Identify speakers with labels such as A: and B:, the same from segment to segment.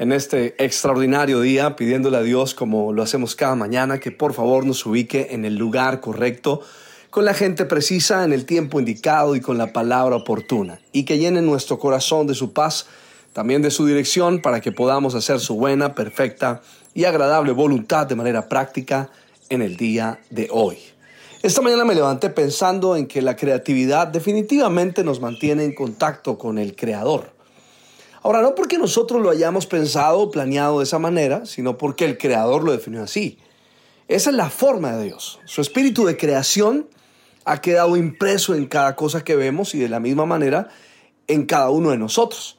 A: en este extraordinario día, pidiéndole a Dios, como lo hacemos cada mañana, que por favor nos ubique en el lugar correcto, con la gente precisa, en el tiempo indicado y con la palabra oportuna, y que llene nuestro corazón de su paz, también de su dirección, para que podamos hacer su buena, perfecta y agradable voluntad de manera práctica en el día de hoy. Esta mañana me levanté pensando en que la creatividad definitivamente nos mantiene en contacto con el Creador. Ahora, no porque nosotros lo hayamos pensado o planeado de esa manera, sino porque el Creador lo definió así. Esa es la forma de Dios. Su espíritu de creación ha quedado impreso en cada cosa que vemos y de la misma manera en cada uno de nosotros.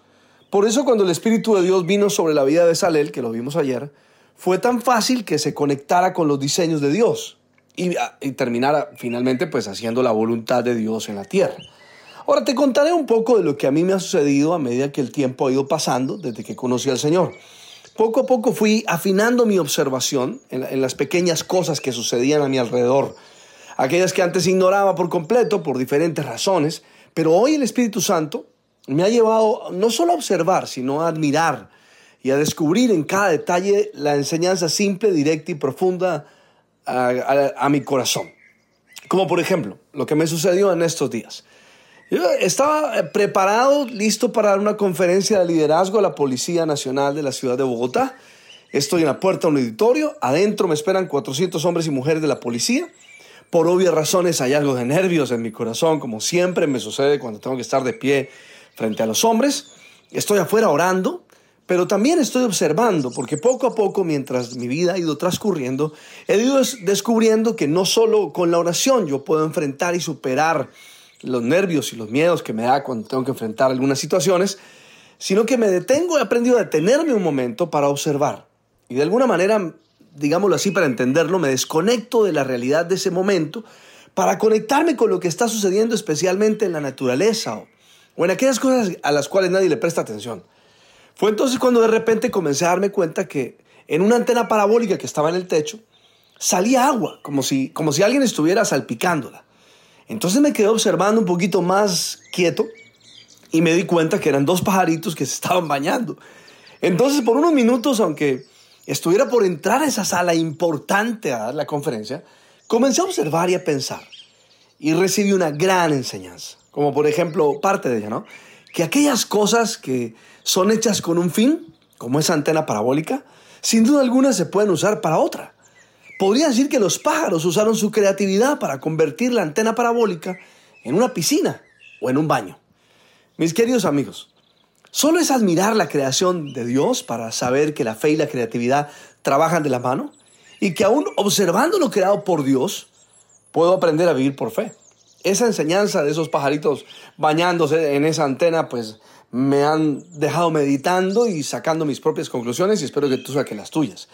A: Por eso cuando el Espíritu de Dios vino sobre la vida de Salel, que lo vimos ayer, fue tan fácil que se conectara con los diseños de Dios y, y terminara finalmente pues haciendo la voluntad de Dios en la tierra. Ahora te contaré un poco de lo que a mí me ha sucedido a medida que el tiempo ha ido pasando desde que conocí al Señor. Poco a poco fui afinando mi observación en, las pequeñas cosas que sucedían a mi alrededor, aquellas que antes ignoraba por completo por diferentes razones, pero hoy el Espíritu Santo me ha llevado no solo a observar, sino a admirar y a descubrir en cada detalle la enseñanza simple, directa y profunda a mi corazón. Como por ejemplo, lo que me sucedió en estos días. Estaba eh, preparado, listo para dar una conferencia de liderazgo a la Policía Nacional de la ciudad de Bogotá. Estoy en la puerta de un auditorio. Adentro me esperan 400 hombres y mujeres de la policía. Por obvias razones hay algo de nervios en mi corazón, como siempre me sucede cuando tengo que estar de pie frente a los hombres. Estoy afuera orando, pero también estoy observando, porque poco a poco, mientras mi vida ha ido transcurriendo, he ido descubriendo que no solo con la oración yo puedo enfrentar y superar los nervios y los miedos que me da cuando tengo que enfrentar algunas situaciones, sino que me detengo, he aprendido a detenerme un momento para observar. Y de alguna manera, digámoslo así para entenderlo, me desconecto de la realidad de ese momento para conectarme con lo que está sucediendo especialmente en la naturaleza o, o en aquellas cosas a las cuales nadie le presta atención. Fue entonces cuando de repente comencé a darme cuenta que en una antena parabólica que estaba en el techo salía agua, como si, como si alguien estuviera salpicándola. Entonces me quedé observando un poquito más quieto y me di cuenta que eran dos pajaritos que se estaban bañando. Entonces por unos minutos, aunque estuviera por entrar a esa sala importante a dar la conferencia, comencé a observar y a pensar. Y recibí una gran enseñanza, como por ejemplo parte de ella, ¿no? Que aquellas cosas que son hechas con un fin, como esa antena parabólica, sin duda alguna se pueden usar para otra. Podría decir que los pájaros usaron su creatividad para convertir la antena parabólica en una piscina o en un baño. Mis queridos amigos, solo es admirar la creación de Dios para saber que la fe y la creatividad trabajan de la mano y que aún observando lo creado por Dios, puedo aprender a vivir por fe. Esa enseñanza de esos pajaritos bañándose en esa antena, pues me han dejado meditando y sacando mis propias conclusiones y espero que tú saques las tuyas.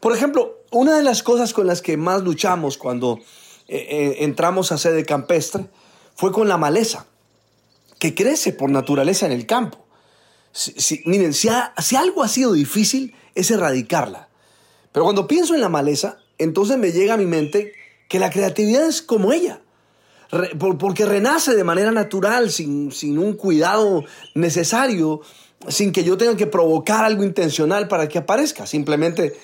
A: Por ejemplo, una de las cosas con las que más luchamos cuando eh, eh, entramos a sede campestre fue con la maleza, que crece por naturaleza en el campo. miren, si, si algo ha sido difícil es erradicarla. Pero cuando pienso en la maleza, entonces me llega a mi mente que la creatividad es como ella porque renace de manera natural, sin, sin, un cuidado necesario, sin que yo tenga que provocar algo intencional para que aparezca. Simplemente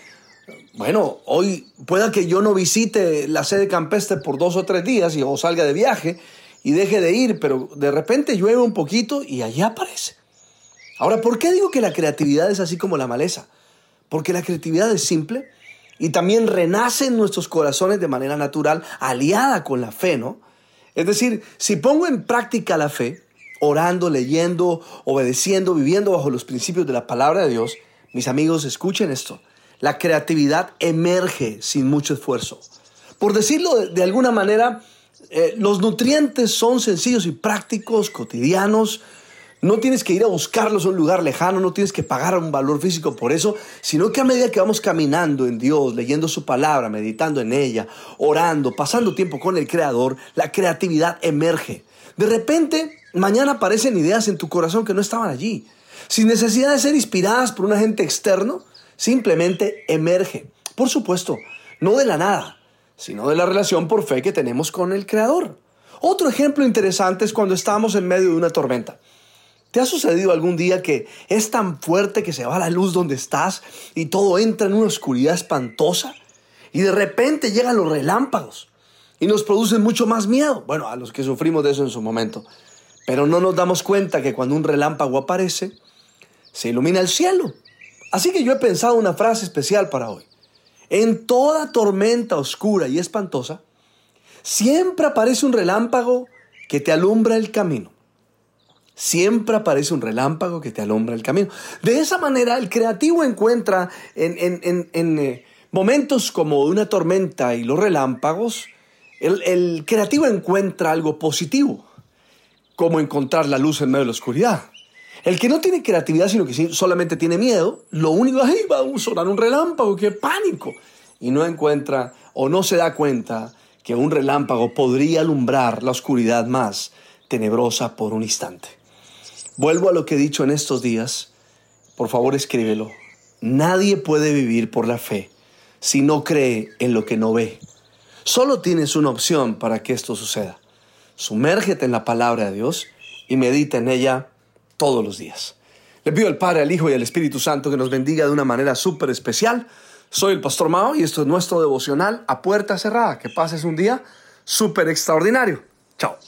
A: bueno, hoy pueda que yo no visite la sede campestre por dos o tres días y, o salga de viaje y deje de ir, pero de repente llueve un poquito y allí aparece. Ahora, ¿por qué digo que la creatividad es así como la maleza? Porque la creatividad es simple y también renace en nuestros corazones de manera natural, aliada con la fe, ¿no? Es decir, si pongo en práctica la fe, orando, leyendo, obedeciendo, viviendo bajo los principios de la palabra de Dios, mis amigos, escuchen esto la creatividad emerge sin mucho esfuerzo. Por decirlo de, alguna manera, eh, los nutrientes son sencillos y prácticos, cotidianos. No tienes que ir a buscarlos a un lugar lejano, no tienes que pagar un valor físico por eso, sino que a medida que vamos caminando en Dios, leyendo su palabra, meditando en ella, orando, pasando tiempo con el Creador, la creatividad emerge. De repente, mañana aparecen ideas en tu corazón que no estaban allí. Sin necesidad de ser inspiradas por un agente externo, simplemente emerge. Por supuesto, no de la nada, sino de la relación por fe que tenemos con el Creador. Otro ejemplo interesante es cuando estamos en medio de una tormenta. ¿Te ha sucedido algún día que es tan fuerte que se va la luz donde estás y todo entra en una oscuridad espantosa? Y de repente llegan los relámpagos y nos producen mucho más miedo. Bueno, a los que sufrimos de eso en su momento. Pero no nos damos cuenta que cuando un relámpago aparece, se ilumina el cielo. Así que yo he pensado una frase especial para hoy. En toda tormenta oscura y espantosa, siempre aparece un relámpago que te alumbra el camino. Siempre aparece un relámpago que te alumbra el camino. De esa manera, el creativo encuentra en, eh, momentos como una tormenta y los relámpagos, el, el creativo encuentra algo positivo, como encontrar la luz en medio de la oscuridad. El que no tiene creatividad, sino que solamente tiene miedo, lo único es, va a sonar un relámpago, qué pánico. Y no encuentra o no se da cuenta que un relámpago podría alumbrar la oscuridad más tenebrosa por un instante. Vuelvo a lo que he dicho en estos días. Por favor, escríbelo. Nadie puede vivir por la fe si no cree en lo que no ve. Solo tienes una opción para que esto suceda. Sumérgete en la palabra de Dios y medita en ella todos los días. Le pido al Padre, al Hijo y al Espíritu Santo que nos bendiga de una manera súper especial. Soy el Pastor Mao y esto es nuestro devocional a puerta cerrada. Que pases un día súper extraordinario. Chao.